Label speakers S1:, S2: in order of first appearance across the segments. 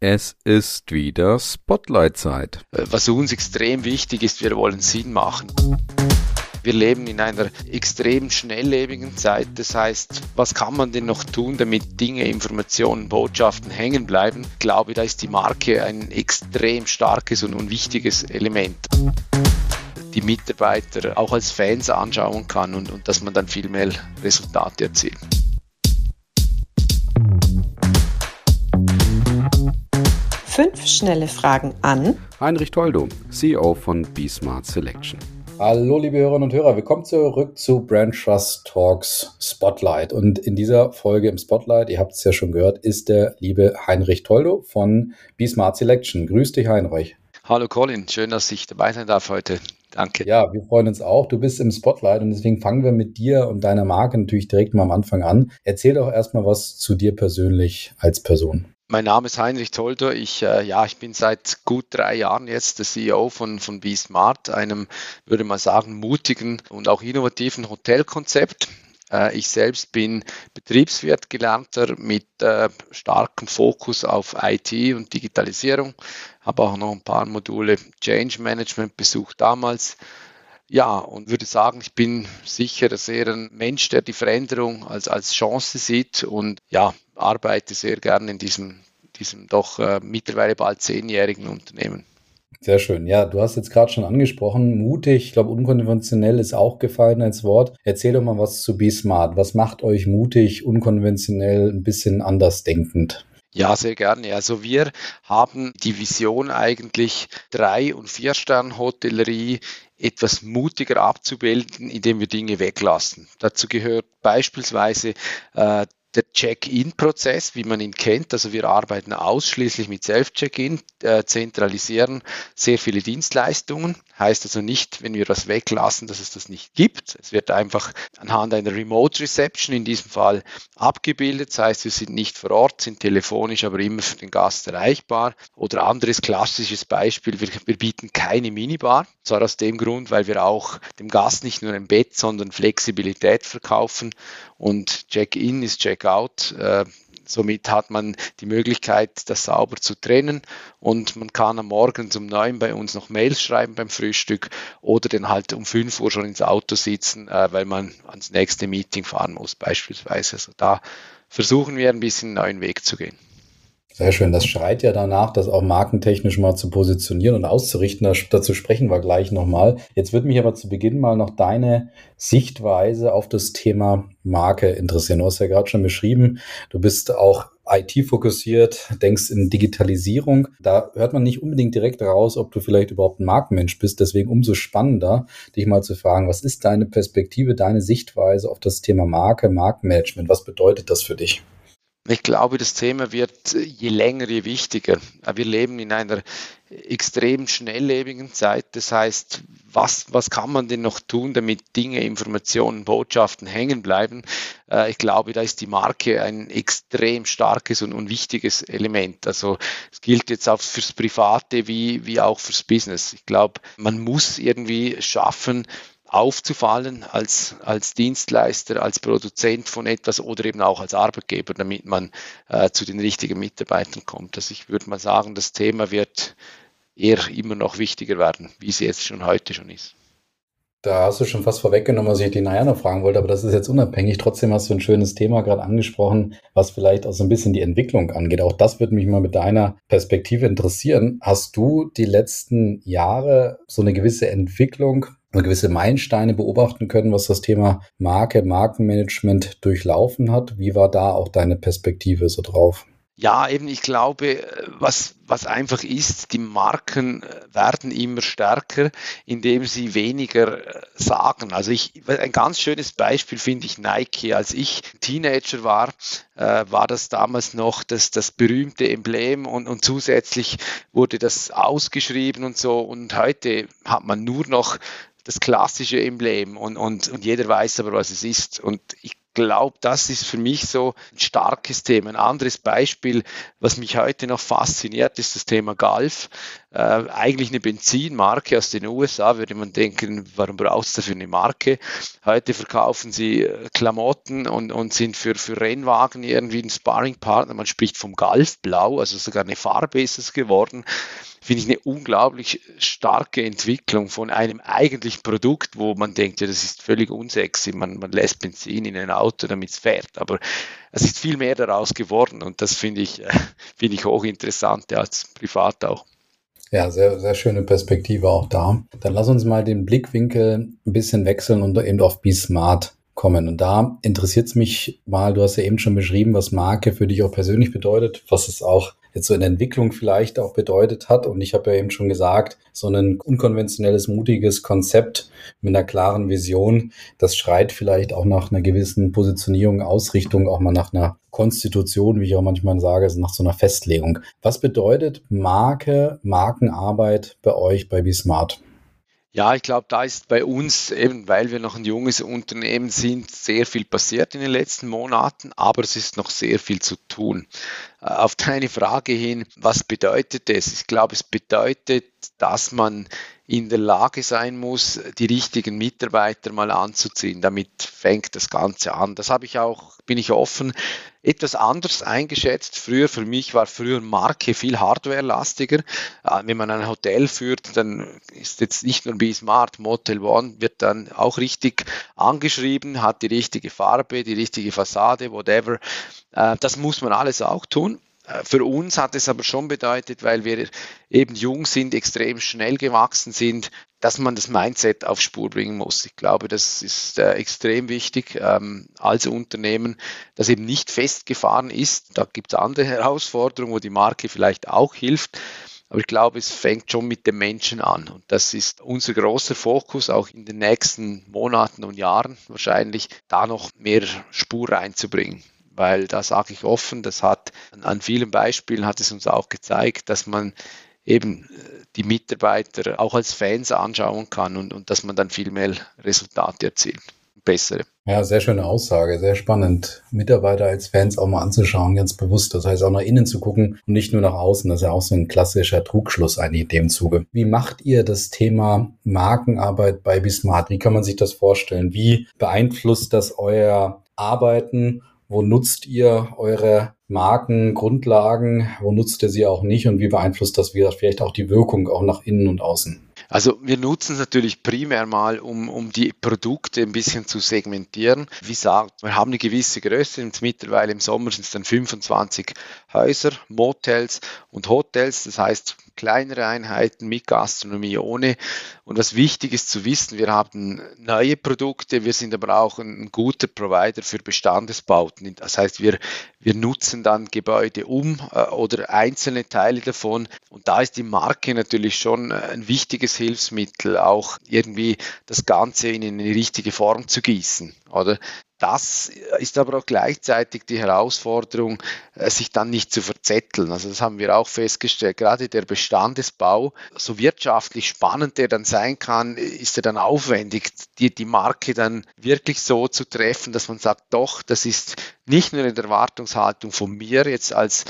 S1: Es ist wieder Spotlight-Zeit.
S2: Was uns extrem wichtig ist, wir wollen Sinn machen. Wir leben in einer extrem schnelllebigen Zeit. Das heißt, was kann man denn noch tun, damit Dinge, Informationen, Botschaften hängen bleiben? Ich glaube, da ist die Marke ein extrem starkes und wichtiges Element die Mitarbeiter auch als Fans anschauen kann und, und dass man dann viel mehr Resultate erzielt.
S3: Fünf schnelle Fragen an
S1: Heinrich Toldo, CEO von BeSmart Selection.
S4: Hallo liebe Hörerinnen und Hörer, willkommen zurück zu Brand Trust Talks Spotlight. Und in dieser Folge im Spotlight, ihr habt es ja schon gehört, ist der liebe Heinrich Toldo von BeSmart Selection. Grüß dich, Heinrich.
S2: Hallo Colin, schön, dass ich dabei sein darf heute. Danke.
S4: Ja, wir freuen uns auch. Du bist im Spotlight und deswegen fangen wir mit dir und deiner Marke natürlich direkt mal am Anfang an. Erzähl doch erstmal was zu dir persönlich als Person.
S2: Mein Name ist Heinrich Tolder. Ich, äh, ja, ich bin seit gut drei Jahren jetzt der CEO von, von BeSmart, einem, würde man sagen, mutigen und auch innovativen Hotelkonzept. Äh, ich selbst bin Betriebswirt gelernter mit äh, starkem Fokus auf IT und Digitalisierung, habe auch noch ein paar Module Change Management besucht damals. Ja, und würde sagen, ich bin sicher sehr ein Mensch, der die Veränderung als, als Chance sieht und ja, arbeite sehr gerne in diesem, diesem doch äh, mittlerweile bald zehnjährigen Unternehmen.
S4: Sehr schön. Ja, du hast jetzt gerade schon angesprochen, mutig, ich glaube, unkonventionell ist auch gefallen als Wort. Erzähl doch mal was zu Be Smart. Was macht euch mutig, unkonventionell, ein bisschen anders denkend?
S2: Ja, sehr gerne. Also wir haben die Vision eigentlich drei- und vier Stern Hotellerie etwas mutiger abzubilden, indem wir Dinge weglassen. Dazu gehört beispielsweise äh, der Check-in-Prozess, wie man ihn kennt. Also wir arbeiten ausschließlich mit Self-Check-in, äh, zentralisieren sehr viele Dienstleistungen. Heißt also nicht, wenn wir das weglassen, dass es das nicht gibt. Es wird einfach anhand einer Remote Reception in diesem Fall abgebildet. Das heißt, wir sind nicht vor Ort, sind telefonisch, aber immer für den Gast erreichbar. Oder anderes klassisches Beispiel, wir, wir bieten keine Minibar. Zwar aus dem Grund, weil wir auch dem Gast nicht nur ein Bett, sondern Flexibilität verkaufen. Und Check-in ist Check-out. Äh, Somit hat man die Möglichkeit, das sauber zu trennen und man kann am Morgen um neun bei uns noch Mails schreiben beim Frühstück oder dann halt um fünf Uhr schon ins Auto sitzen, äh, weil man ans nächste Meeting fahren muss beispielsweise. Also da versuchen wir ein bisschen einen neuen Weg zu gehen.
S4: Sehr schön. Das schreit ja danach, das auch markentechnisch mal zu positionieren und auszurichten. Dazu sprechen wir gleich nochmal. Jetzt würde mich aber zu Beginn mal noch deine Sichtweise auf das Thema Marke interessieren. Du hast ja gerade schon beschrieben, du bist auch IT-fokussiert, denkst in Digitalisierung. Da hört man nicht unbedingt direkt raus, ob du vielleicht überhaupt ein Markenmensch bist. Deswegen umso spannender, dich mal zu fragen, was ist deine Perspektive, deine Sichtweise auf das Thema Marke, Markenmanagement? Was bedeutet das für dich?
S2: Ich glaube, das Thema wird je länger, je wichtiger. Wir leben in einer extrem schnelllebigen Zeit. Das heißt, was, was kann man denn noch tun, damit Dinge, Informationen, Botschaften hängen bleiben? Äh, ich glaube, da ist die Marke ein extrem starkes und, und wichtiges Element. Also es gilt jetzt auch fürs Private wie, wie auch fürs Business. Ich glaube, man muss irgendwie schaffen, aufzufallen als, als Dienstleister, als Produzent von etwas oder eben auch als Arbeitgeber, damit man äh, zu den richtigen Mitarbeitern kommt. Also ich würde mal sagen, das Thema wird eher immer noch wichtiger werden, wie es jetzt schon heute schon ist.
S4: Da hast du schon fast vorweggenommen, was ich die nachher noch fragen wollte, aber das ist jetzt unabhängig. Trotzdem hast du ein schönes Thema gerade angesprochen, was vielleicht auch so ein bisschen die Entwicklung angeht. Auch das würde mich mal mit deiner Perspektive interessieren. Hast du die letzten Jahre so eine gewisse Entwicklung gewisse Meilensteine beobachten können, was das Thema Marke, Markenmanagement durchlaufen hat. Wie war da auch deine Perspektive so drauf?
S2: Ja, eben, ich glaube, was, was einfach ist, die Marken werden immer stärker, indem sie weniger äh, sagen. Also ich, ein ganz schönes Beispiel finde ich Nike. Als ich Teenager war, äh, war das damals noch das, das berühmte Emblem und, und zusätzlich wurde das ausgeschrieben und so. Und heute hat man nur noch das klassische Emblem und, und, und jeder weiß aber, was es ist. Und ich glaube, das ist für mich so ein starkes Thema. Ein anderes Beispiel, was mich heute noch fasziniert, ist das Thema Golf. Äh, eigentlich eine Benzinmarke aus den USA, würde man denken, warum brauchst du dafür eine Marke? Heute verkaufen sie äh, Klamotten und, und sind für, für Rennwagen irgendwie ein Sparringpartner. Man spricht vom Golfblau, also sogar eine Farbe ist es geworden finde ich eine unglaublich starke Entwicklung von einem eigentlichen Produkt, wo man denkt, ja, das ist völlig unsexy, man, man lässt Benzin in ein Auto, damit es fährt. Aber es ist viel mehr daraus geworden und das finde ich, äh, finde ich hochinteressant, ja, als privat auch.
S4: Ja, sehr, sehr schöne Perspektive auch da. Dann lass uns mal den Blickwinkel ein bisschen wechseln und eben auf Be Smart kommen. Und da interessiert es mich mal, du hast ja eben schon beschrieben, was Marke für dich auch persönlich bedeutet, was es auch jetzt so in der Entwicklung vielleicht auch bedeutet hat. Und ich habe ja eben schon gesagt, so ein unkonventionelles, mutiges Konzept mit einer klaren Vision, das schreit vielleicht auch nach einer gewissen Positionierung, Ausrichtung, auch mal nach einer Konstitution, wie ich auch manchmal sage, also nach so einer Festlegung. Was bedeutet Marke, Markenarbeit bei euch bei BeSmart?
S2: Ja, ich glaube, da ist bei uns, eben weil wir noch ein junges Unternehmen sind, sehr viel passiert in den letzten Monaten, aber es ist noch sehr viel zu tun. Äh, auf deine Frage hin, was bedeutet es? Ich glaube, es bedeutet, dass man in der Lage sein muss, die richtigen Mitarbeiter mal anzuziehen. Damit fängt das Ganze an. Das habe ich auch, bin ich offen, etwas anders eingeschätzt. Früher, für mich war früher Marke viel hardwarelastiger. Äh, wenn man ein Hotel führt, dann ist jetzt nicht nur Be Smart, Motel One wird dann auch richtig angeschrieben, hat die richtige Farbe, die richtige Fassade, whatever. Äh, das muss man alles auch tun. Äh, für uns hat es aber schon bedeutet, weil wir eben jung sind, extrem schnell gewachsen sind, dass man das Mindset auf Spur bringen muss. Ich glaube, das ist äh, extrem wichtig ähm, als Unternehmen, das eben nicht festgefahren ist. Da gibt es andere Herausforderungen, wo die Marke vielleicht auch hilft. Aber ich glaube, es fängt schon mit dem Menschen an. Und das ist unser großer Fokus, auch in den nächsten Monaten und Jahren wahrscheinlich, da noch mehr Spur reinzubringen weil da sage ich offen, das hat an vielen Beispielen hat es uns auch gezeigt, dass man eben äh, die Mitarbeiter auch als Fans anschauen kann und, und dass man dann viel mehr Resultate erzielt. Bessere.
S4: Ja, sehr schöne Aussage, sehr spannend. Mitarbeiter als Fans auch mal anzuschauen, ganz bewusst. Das heißt auch nach innen zu gucken und nicht nur nach außen. Das ist ja auch so ein klassischer Trugschluss eigentlich in dem Zuge. Wie macht ihr das Thema Markenarbeit bei Bismart? Wie kann man sich das vorstellen? Wie beeinflusst das euer Arbeiten wo nutzt ihr eure Markengrundlagen? Wo nutzt ihr sie auch nicht? Und wie beeinflusst das vielleicht auch die Wirkung auch nach innen und außen?
S2: Also wir nutzen es natürlich primär mal, um, um die Produkte ein bisschen zu segmentieren. Wie gesagt, wir haben eine gewisse Größe. Mittlerweile im Sommer sind es dann 25 Häuser, Motels und Hotels. Das heißt, kleinere Einheiten mit Gastronomie ohne. Und was wichtig ist zu wissen, wir haben neue Produkte, wir sind aber auch ein, guter Provider für Bestandesbauten. Das heißt, wir, wir nutzen dann Gebäude um äh, oder einzelne Teile davon. Und da ist die Marke natürlich schon ein wichtiges Hilfsmittel, auch irgendwie das Ganze in eine richtige Form zu gießen. Oder das ist aber auch gleichzeitig die Herausforderung, äh, sich dann nicht zu verzetteln. Also das haben wir auch festgestellt. Gerade der Bestandesbau, so wirtschaftlich spannend der dann sein kann, ist er dann aufwendig, die, die Marke dann wirklich so zu treffen, dass man sagt, doch, das ist nicht nur in der Erwartungshaltung von mir jetzt als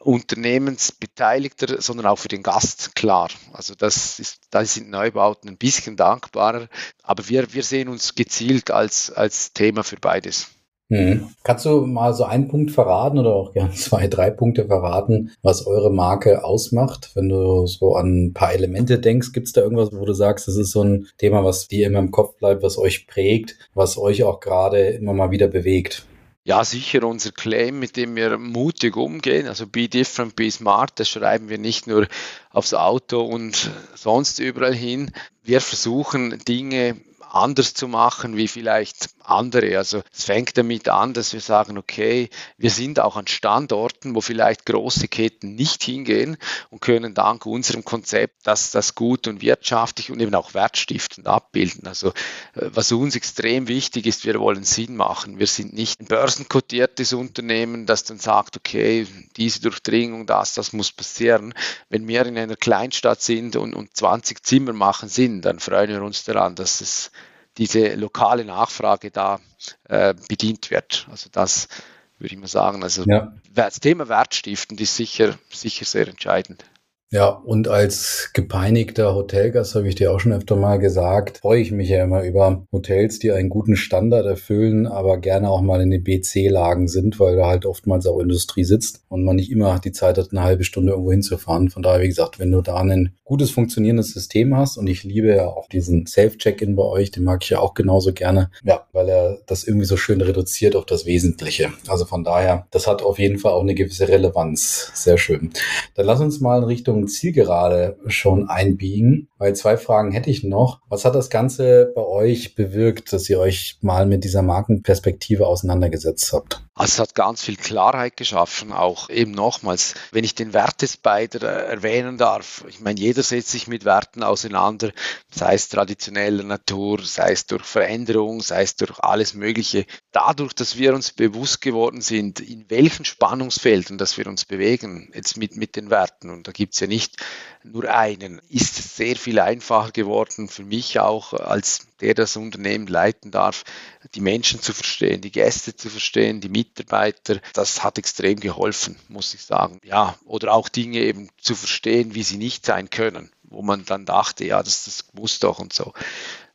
S2: Unternehmensbeteiligter, sondern auch für den Gast klar. Also das ist, da sind Neubauten ein bisschen dankbarer, aber wir, wir sehen uns gezielt als, als Thema für beides.
S4: Hm. Kannst du mal so einen Punkt verraten oder auch gerne zwei, drei Punkte verraten, was eure Marke ausmacht? Wenn du so an ein paar Elemente denkst, gibt es da irgendwas, wo du sagst, das ist so ein Thema, was dir immer im Kopf bleibt, was euch prägt, was euch auch gerade immer mal wieder bewegt?
S2: Ja, sicher unser Claim, mit dem wir mutig umgehen. Also be different, be smart, das schreiben wir nicht nur aufs Auto und sonst überall hin. Wir versuchen Dinge anders zu machen wie vielleicht andere. Also es fängt damit an, dass wir sagen, okay, wir sind auch an Standorten, wo vielleicht große Ketten nicht hingehen und können dank unserem Konzept das, das gut und wirtschaftlich und eben auch wertstiftend abbilden. Also äh, was uns extrem wichtig ist, wir wollen Sinn machen. Wir sind nicht ein börsenkotiertes Unternehmen, das dann sagt, okay, diese Durchdringung, das, das muss passieren. Wenn wir in einer Kleinstadt sind und, und 20 Zimmer machen Sinn, dann freuen wir uns daran, dass es diese lokale Nachfrage da äh, bedient wird. Also das würde ich mal sagen. Also ja. das Thema Wertstiftend ist sicher, sicher sehr entscheidend.
S4: Ja, und als gepeinigter Hotelgast habe ich dir auch schon öfter mal gesagt, freue ich mich ja immer über Hotels, die einen guten Standard erfüllen, aber gerne auch mal in den BC-Lagen sind, weil da halt oftmals auch Industrie sitzt und man nicht immer die Zeit hat, eine halbe Stunde irgendwo hinzufahren. Von daher, wie gesagt, wenn du da ein gutes funktionierendes System hast und ich liebe ja auch diesen Safe-Check-In bei euch, den mag ich ja auch genauso gerne, ja, weil er das irgendwie so schön reduziert auf das Wesentliche. Also von daher, das hat auf jeden Fall auch eine gewisse Relevanz. Sehr schön. Dann lass uns mal in Richtung Richtung Zielgerade schon einbiegen, weil zwei Fragen hätte ich noch. Was hat das Ganze bei euch bewirkt, dass ihr euch mal mit dieser Markenperspektive auseinandergesetzt habt?
S2: Also es hat ganz viel Klarheit geschaffen, auch eben nochmals, wenn ich den Wertespider erwähnen darf. Ich meine, jeder setzt sich mit Werten auseinander, sei es traditioneller Natur, sei es durch Veränderung, sei es durch alles Mögliche. Dadurch, dass wir uns bewusst geworden sind, in welchen Spannungsfeldern, dass wir uns bewegen, jetzt mit, mit den Werten, und da gibt es ja nicht nur einen, ist sehr viel einfacher geworden für mich auch als der das Unternehmen leiten darf, die Menschen zu verstehen, die Gäste zu verstehen, die Mitarbeiter. Das hat extrem geholfen, muss ich sagen. Ja, oder auch Dinge eben zu verstehen, wie sie nicht sein können, wo man dann dachte, ja, das, das muss doch und so.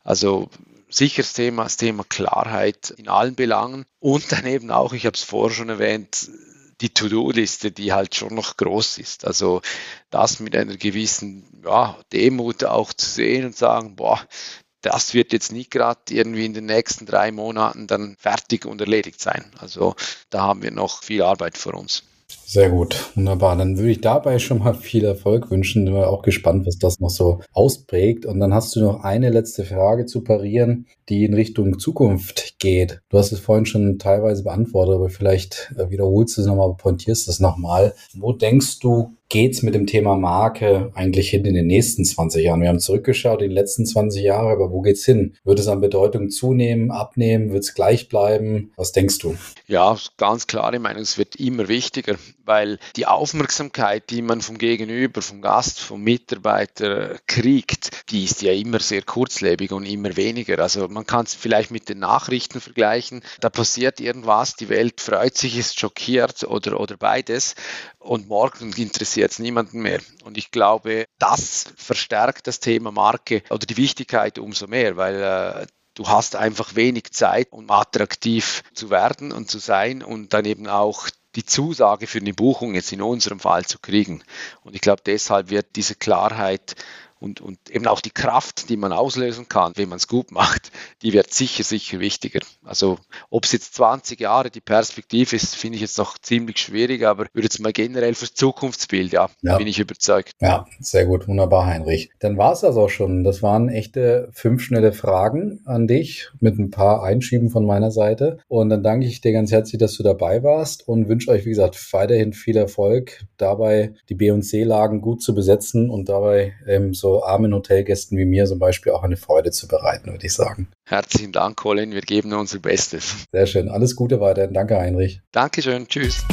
S2: Also sicher das Thema, das Thema Klarheit in allen Belangen und dann eben auch, ich habe es vorher schon erwähnt, die To-Do-Liste, die halt schon noch groß ist. Also das mit einer gewissen ja, Demut auch zu sehen und sagen, boah, das wird jetzt nicht gerade irgendwie in den nächsten drei Monaten dann fertig und erledigt sein. Also da haben wir noch viel Arbeit vor uns.
S4: Sehr gut, wunderbar. Dann würde ich dabei schon mal viel Erfolg wünschen. Bin auch gespannt, was das noch so ausprägt. Und dann hast du noch eine letzte Frage zu parieren, die in Richtung Zukunft geht. Du hast es vorhin schon teilweise beantwortet, aber vielleicht äh, wiederholst du es nochmal, pointierst es nochmal. Wo denkst du, geht's mit dem Thema Marke eigentlich hin in den nächsten 20 Jahren? Wir haben zurückgeschaut in den letzten 20 Jahren, aber wo geht's hin? Wird es an Bedeutung zunehmen, abnehmen? Wird es gleich bleiben? Was denkst du?
S2: Ja, ganz klare Meinung, es wird immer wichtiger, weil die Aufmerksamkeit, die man vom Gegenüber, vom Gast, vom Mitarbeiter kriegt, die ist ja immer sehr kurzlebig und immer weniger. Also man kann es vielleicht mit den Nachrichten vergleichen. Da passiert irgendwas, die Welt freut sich, ist schockiert oder, oder beides und morgen interessiert es niemanden mehr. Und ich glaube, das verstärkt das Thema Marke oder die Wichtigkeit umso mehr, weil äh, du hast einfach wenig Zeit, um attraktiv zu werden und zu sein und dann eben auch die Zusage für eine Buchung jetzt in unserem Fall zu kriegen. Und ich glaube, deshalb wird diese Klarheit und, und eben auch die Kraft, die man auslösen kann, wenn man es gut macht, die wird sicher, sicher wichtiger. Also ob es jetzt 20 Jahre die Perspektive ist, finde ich jetzt noch ziemlich schwierig, aber würde jetzt mal generell fürs Zukunftsbild, ja, ja, bin ich überzeugt.
S4: Ja, sehr gut, wunderbar, Heinrich. Dann war es das auch schon. Das waren echte fünf schnelle Fragen an dich mit ein paar Einschieben von meiner Seite. Und dann danke ich dir ganz herzlich, dass du dabei warst und wünsche euch, wie gesagt, weiterhin viel Erfolg dabei, die B- und C-Lagen gut zu besetzen und dabei ähm, so so armen Hotelgästen wie mir zum Beispiel auch eine Freude zu bereiten, würde ich sagen.
S2: Herzlichen Dank, Colin. Wir geben unser Bestes.
S4: Sehr schön. Alles Gute weiterhin. Danke, Heinrich.
S2: Dankeschön. Tschüss.